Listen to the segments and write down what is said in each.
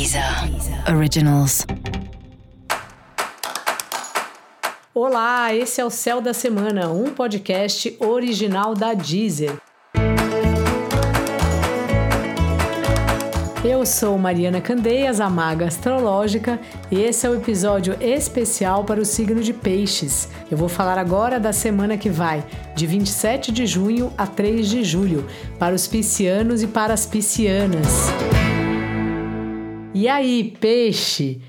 Deezer Originals. Olá, esse é o Céu da Semana, um podcast original da Deezer. Eu sou Mariana Candeias, a maga astrológica, e esse é o episódio especial para o signo de Peixes. Eu vou falar agora da semana que vai, de 27 de junho a 3 de julho, para os piscianos e para as piscianas. E aí, peixe?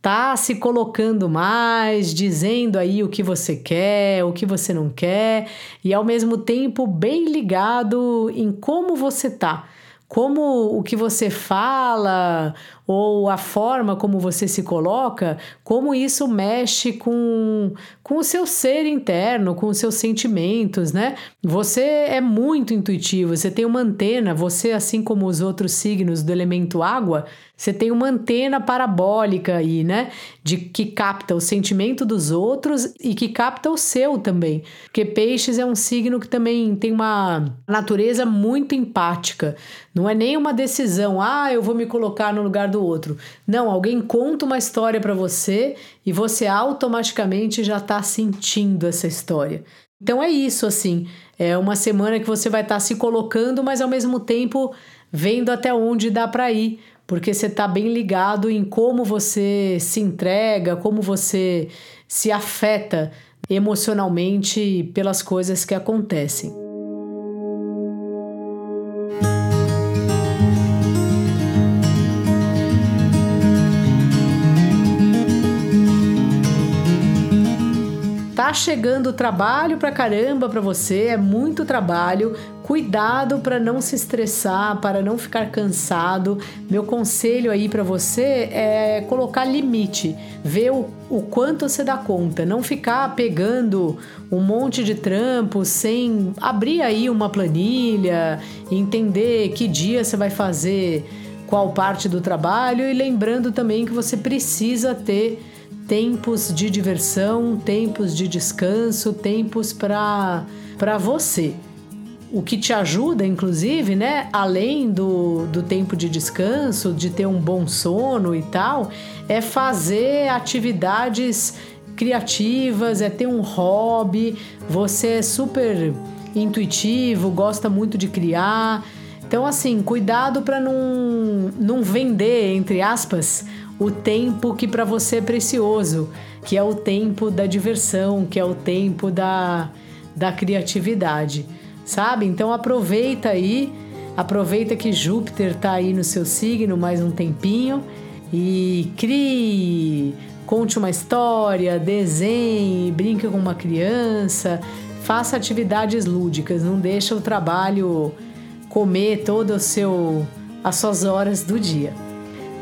Tá se colocando mais, dizendo aí o que você quer, o que você não quer, e ao mesmo tempo bem ligado em como você tá como o que você fala ou a forma como você se coloca, como isso mexe com, com o seu ser interno, com os seus sentimentos, né? Você é muito intuitivo, você tem uma antena, você, assim como os outros signos do elemento água, você tem uma antena parabólica aí, né? De que capta o sentimento dos outros e que capta o seu também. Porque peixes é um signo que também tem uma natureza muito empática. Não é nem uma decisão, ah, eu vou me colocar no lugar do outro. Não, alguém conta uma história para você e você automaticamente já está sentindo essa história. Então é isso, assim. É uma semana que você vai estar tá se colocando, mas ao mesmo tempo vendo até onde dá para ir porque você está bem ligado em como você se entrega, como você se afeta emocionalmente pelas coisas que acontecem. Tá chegando trabalho pra caramba para você, é muito trabalho. Cuidado para não se estressar, para não ficar cansado. Meu conselho aí para você é colocar limite, ver o, o quanto você dá conta, não ficar pegando um monte de trampo sem abrir aí uma planilha, entender que dia você vai fazer qual parte do trabalho e lembrando também que você precisa ter tempos de diversão, tempos de descanso, tempos para você. O que te ajuda, inclusive, né? Além do, do tempo de descanso, de ter um bom sono e tal, é fazer atividades criativas, é ter um hobby. Você é super intuitivo, gosta muito de criar. Então, assim, cuidado para não, não vender, entre aspas, o tempo que para você é precioso, que é o tempo da diversão, que é o tempo da, da criatividade, sabe? Então aproveita aí, aproveita que Júpiter está aí no seu signo mais um tempinho e crie, conte uma história, desenhe, brinque com uma criança, faça atividades lúdicas, não deixa o trabalho comer todo o seu as suas horas do dia.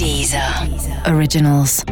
Deezer Originals.